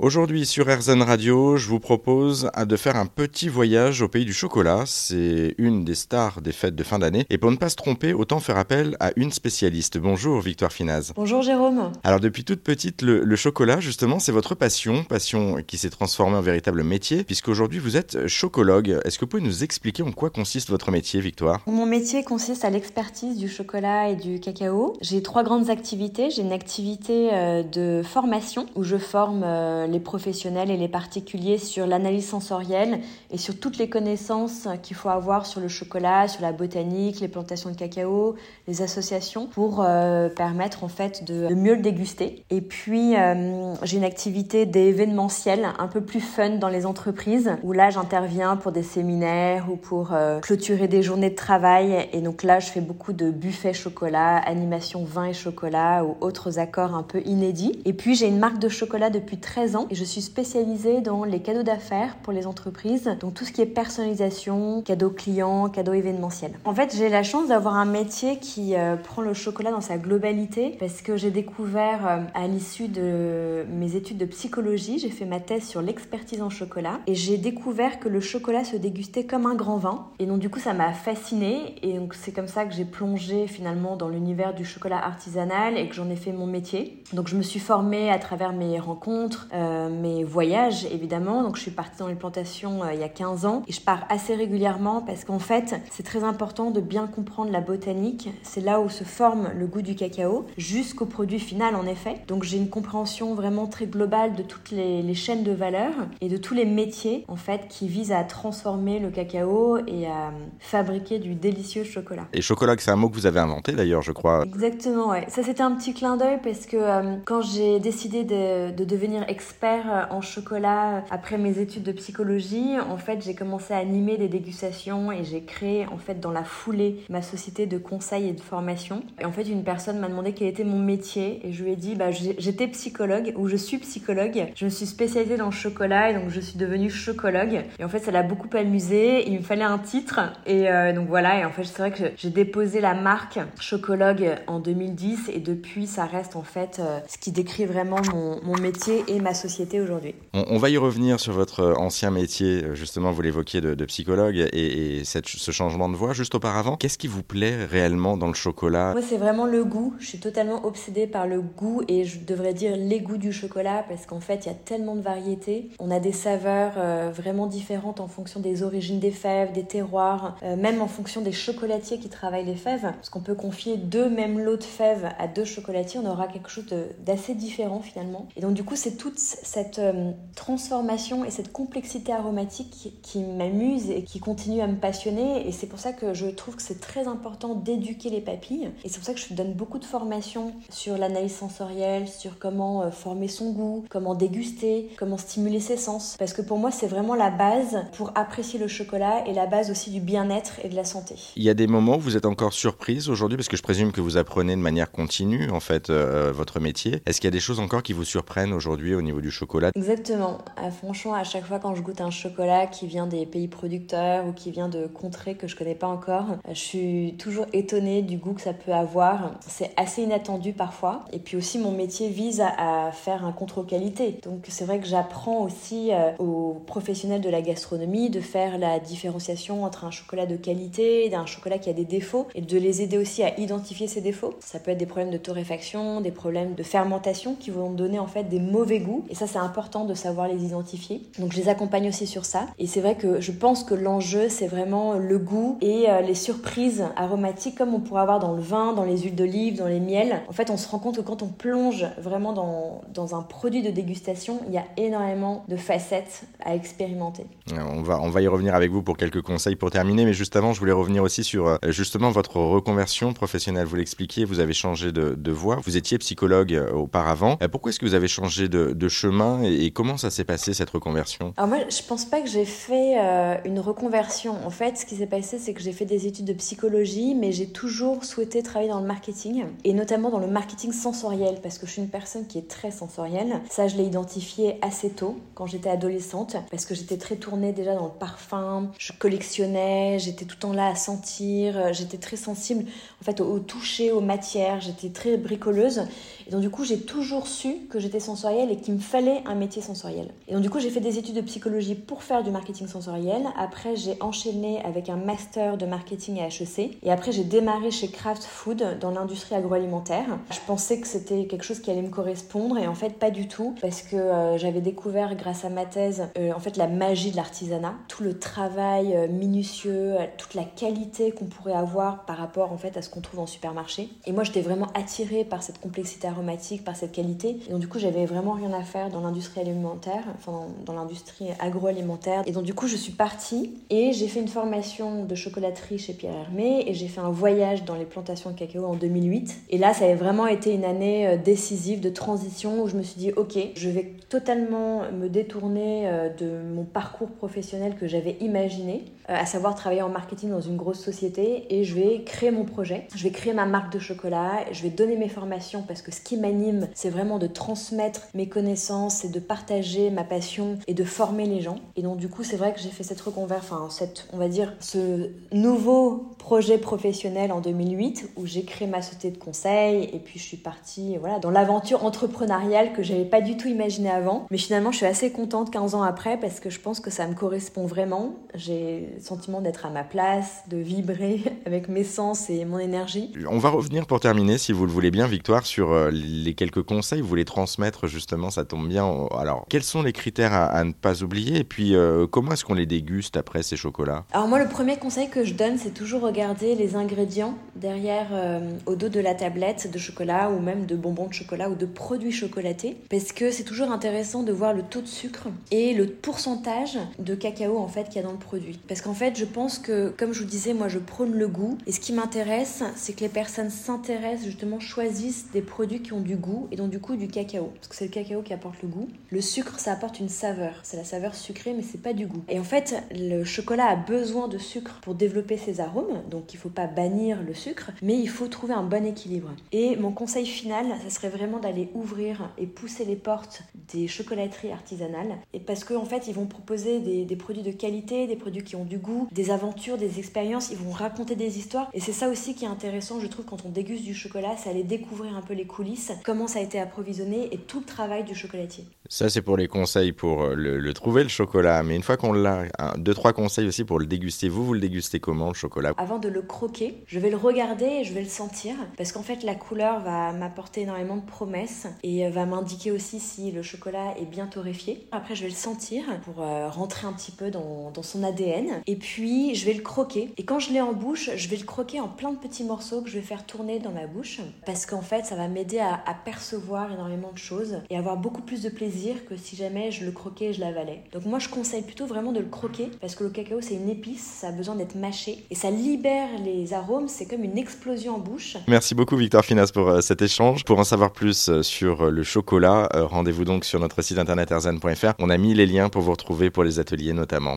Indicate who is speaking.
Speaker 1: Aujourd'hui sur RZN Radio, je vous propose de faire un petit voyage au pays du chocolat. C'est une des stars des fêtes de fin d'année. Et pour ne pas se tromper, autant faire appel à une spécialiste. Bonjour Victoire Finaz.
Speaker 2: Bonjour Jérôme.
Speaker 1: Alors depuis toute petite, le, chocolat justement, c'est votre passion, passion qui s'est transformée en véritable métier, puisqu'aujourd'hui vous êtes chocologue. Est-ce que vous pouvez nous expliquer en quoi consiste votre métier, Victoire?
Speaker 2: Mon métier consiste à l'expertise du chocolat et du cacao. J'ai trois grandes activités. J'ai une activité euh, de formation où je forme euh, les professionnels et les particuliers sur l'analyse sensorielle et sur toutes les connaissances qu'il faut avoir sur le chocolat, sur la botanique, les plantations de cacao, les associations pour euh, permettre en fait de, mieux le déguster. Et puis euh, j'ai une activité d'événementiel un peu plus fun dans les entreprises où là j'interviens pour des séminaires ou pour euh, clôturer des journées de travail et donc là je fais beaucoup de buffets chocolat, animation vin et chocolat ou autres accords un peu inédits. Et puis j'ai une marque de chocolat depuis 13 ans et je suis spécialisée dans les cadeaux d'affaires pour les entreprises, donc tout ce qui est personnalisation, cadeaux clients, cadeaux événementiels. En fait, j'ai la chance d'avoir un métier qui euh, prend le chocolat dans sa globalité parce que j'ai découvert euh, à l'issue de mes études de psychologie, j'ai fait ma thèse sur l'expertise en chocolat et j'ai découvert que le chocolat se dégustait comme un grand vin et donc du coup ça m'a fascinée et donc c'est comme ça que j'ai plongé finalement dans l'univers du chocolat artisanal et que j'en ai fait mon métier. Donc je me suis formée à travers mes rencontres, euh, euh, mes voyages évidemment. Donc je suis partie dans les plantations euh, il y a 15 ans et je pars assez régulièrement parce qu'en fait c'est très important de bien comprendre la botanique. C'est là où se forme le goût du cacao jusqu'au produit final en effet. Donc j'ai une compréhension vraiment très globale de toutes les, les, chaînes de valeur et de tous les métiers en fait qui visent à transformer le cacao et à fabriquer du délicieux chocolat.
Speaker 1: Et chocolat, c'est un mot que vous avez inventé d'ailleurs, je crois.
Speaker 2: Exactement, ouais. Ça c'était un petit clin d'œil parce que euh, quand j'ai décidé de, de devenir expert euh, en chocolat euh, après mes études de psychologie. En fait, j'ai commencé à animer des dégustations et j'ai créé en fait dans la foulée ma société de conseil et de formation. Et en fait, une personne m'a demandé quel était mon métier et je lui ai dit bah j'étais psychologue ou je suis psychologue. Je me suis spécialisée dans le chocolat et donc je suis devenue chocologue. Et en fait, ça l'a beaucoup amusé. Il me fallait un titre et euh, donc voilà. Et en fait, c'est vrai que j'ai déposé la marque chocologue en 2010 et depuis, ça reste en fait ce qui décrit vraiment mon, mon métier et ma société aujourd'hui.
Speaker 1: On, va y revenir sur votre euh, ancien métier, euh, justement, vous l'évoquiez, de, psychologue et, ce changement de voix. Juste auparavant, qu'est-ce qui vous plaît réellement dans le chocolat?
Speaker 2: Moi, c'est vraiment le goût. Je suis totalement obsédée par le goût et je devrais dire les goûts du chocolat parce qu'en fait, il y a tellement de variétés. On a des saveurs euh, vraiment différentes en fonction des origines des fèves, des terroirs, même en fonction des chocolatiers qui travaillent les fèves. Parce qu'on peut confier deux mêmes lots de fèves à deux chocolatiers, on aura quelque chose d'assez différent finalement. Et donc, du coup, c'est toute cette euh, transformation et cette complexité aromatique qui, m'amuse et qui continue à me passionner. Et c'est pour ça que je trouve que c'est très important d'éduquer les papilles. Et c'est pour ça que je donne beaucoup de formations sur l'analyse sensorielle, sur comment euh, former son goût, comment déguster, comment stimuler ses sens. Parce que pour moi, c'est vraiment la base pour apprécier le chocolat et la base aussi du bien-être et de la santé.
Speaker 1: Il y a des moments où vous êtes encore surprise aujourd'hui, parce que je présume que vous apprenez de manière continue, en fait, euh, votre métier. Est-ce qu'il y a des choses encore qui vous surprennent aujourd'hui au niveau du chocolat.
Speaker 2: Exactement. Ah, franchement, à chaque fois quand je goûte un chocolat qui vient des pays producteurs ou qui vient de contrées que je connais pas encore, je suis toujours étonnée du goût que ça peut avoir. C'est assez inattendu parfois. Et puis aussi, mon métier vise à, faire un contrôle qualité. Donc c'est vrai que j'apprends aussi euh, aux professionnels de la gastronomie de faire la différenciation entre un chocolat de qualité et un chocolat qui a des défauts et de les aider aussi à identifier ces défauts. Ça peut être des problèmes de torréfaction, des problèmes de fermentation qui vont donner en fait des mauvais goûts. Et ça, c'est important de savoir les identifier. Donc, je les accompagne aussi sur ça. Et c'est vrai que je pense que l'enjeu, c'est vraiment le goût et euh, les surprises aromatiques, comme on pourrait avoir dans le vin, dans les huiles d'olive, dans les miels. En fait, on se rend compte que quand on plonge vraiment dans, dans un produit de dégustation, il y a énormément de facettes à expérimenter.
Speaker 1: On va, on va y revenir avec vous pour quelques conseils pour terminer. Mais juste avant, je voulais revenir aussi sur euh, justement votre reconversion professionnelle. Vous l'expliquiez, vous avez changé de, de voie. Vous étiez psychologue euh, auparavant. Pourquoi est-ce que vous avez changé de, de chemin et, comment ça s'est passé cette reconversion?
Speaker 2: Alors moi, je pense pas que j'ai fait euh, une reconversion. En fait, ce qui s'est passé, c'est que j'ai fait des études de psychologie, mais j'ai toujours souhaité travailler dans le marketing et notamment dans le marketing sensoriel parce que je suis une personne qui est très sensorielle. Ça, je l'ai identifié assez tôt quand j'étais adolescente parce que j'étais très tournée déjà dans le parfum. Je collectionnais, j'étais tout le temps là à sentir, j'étais très sensible en fait au toucher, aux matières. J'étais très bricoleuse Et donc du coup, j'ai toujours su que j'étais sensorielle et qu'il me fallait un métier sensoriel. Et donc du coup, j'ai fait des études de psychologie pour faire du marketing sensoriel. Après, j'ai enchaîné avec un master de marketing à HEC. Et après, j'ai démarré chez Kraft Food dans l'industrie agroalimentaire. Je pensais que c'était quelque chose qui allait me correspondre et en fait pas du tout parce que euh, j'avais découvert grâce à ma thèse euh, en fait la magie de l'artisanat, tout le travail euh, minutieux, toute la qualité qu'on pourrait avoir par rapport en fait à ce qu'on trouve en supermarché. Et moi, j'étais vraiment attirée par cette complexité aromatique, par cette qualité. Et donc du coup, j'avais vraiment rien à faire dans l'industrie alimentaire, enfin dans, l'industrie agroalimentaire. Et donc du coup, je suis partie et j'ai fait une formation de chocolaterie chez Pierre Hermé et j'ai fait un voyage dans les plantations de cacao en 2008. Et là, ça a vraiment été une année euh, décisive de transition où je me suis dit, ok, je vais totalement me détourner euh, de mon parcours professionnel que j'avais imaginé, à savoir travailler en marketing dans une grosse société et je vais créer mon projet. Je vais créer ma marque de chocolat, je vais donner mes formations parce que ce qui m'anime, c'est vraiment de transmettre mes connaissances et de partager ma passion et de former les gens. Et donc du coup, c'est vrai que j'ai fait cette reconversion, enfin cette, on va dire, ce nouveau projet professionnel en 2008 où j'ai créé ma société de conseil et puis je suis partie voilà dans l'aventure entrepreneuriale que j'avais pas du tout imaginé avant. Mais finalement, je suis assez contente 15 ans après parce que je pense que ça me correspond vraiment. J'ai sentiment d'être à ma place, de vibrer avec mes sens et mon énergie.
Speaker 1: On va revenir pour terminer, si vous le voulez bien, Victoire, sur euh, les quelques conseils que vous voulez transmettre justement. Ça tombe bien. Alors, quels sont les critères à, ne pas oublier et puis euh, comment est-ce qu'on les déguste après ces chocolats?
Speaker 2: Alors moi, le premier conseil que je donne, c'est toujours regarder les ingrédients derrière euh, au dos de la tablette de chocolat ou même de bonbons de chocolat ou de produits chocolatés parce que c'est toujours intéressant de voir le taux de sucre et le pourcentage de cacao en fait qu'il y a dans le produit. Parce qu'en fait, je pense que comme je vous disais, moi je prône le goût et ce qui m'intéresse, c'est que les personnes s'intéressent justement choisissent des produits qui ont du goût et donc du coup du cacao parce que c'est le cacao qui apporte le goût. Le sucre, ça apporte une saveur, c'est la saveur sucrée mais c'est pas du goût. Et en fait, le chocolat a besoin de sucre pour développer ses arômes, donc il faut pas bannir le sucre, mais il faut trouver un bon équilibre. Et mon conseil final, ça serait vraiment d'aller ouvrir et pousser les portes des chocolateries artisanales. Et parce qu'en en fait, ils vont proposer des, produits de qualité, des produits qui ont du goût, des aventures, des expériences. Ils vont raconter des histoires. Et c'est ça aussi qui est intéressant, je trouve, quand on déguste du chocolat, c'est aller découvrir un peu les coulisses, comment ça a été approvisionné et tout le travail du chocolatier.
Speaker 1: Ça, c'est pour les conseils pour euh, le, trouver, le chocolat. Mais une fois qu'on l'a, deux, trois conseils aussi pour le déguster. Vous, vous le dégustez comment, le chocolat?
Speaker 2: Avant de le croquer, je vais le regarder et je vais le sentir. Parce qu'en fait, la couleur va m'apporter énormément de promesses et euh, va m'indiquer aussi si le chocolat est bien torréfié. Après, je vais le sentir pour euh, rentrer un petit peu dans, son ADN. Et puis, je vais le croquer. Et quand je l'ai en bouche, je vais le croquer en plein de petits morceaux que je vais faire tourner dans ma bouche. Parce qu'en fait, ça va m'aider à, à percevoir énormément de choses et avoir beaucoup plus de plaisir que si jamais je le croquais je l'avalais. Donc moi, je conseille plutôt vraiment de le croquer parce que le cacao, c'est une épice, ça a besoin d'être mâché et ça libère les arômes. C'est comme une explosion en bouche.
Speaker 1: Merci beaucoup, Victor Finas, pour euh, cet échange. Pour en savoir plus euh, sur euh, le chocolat, rendez-vous donc sur notre site internet erzan.fr. On a mis les liens pour vous retrouver pour les ateliers notamment.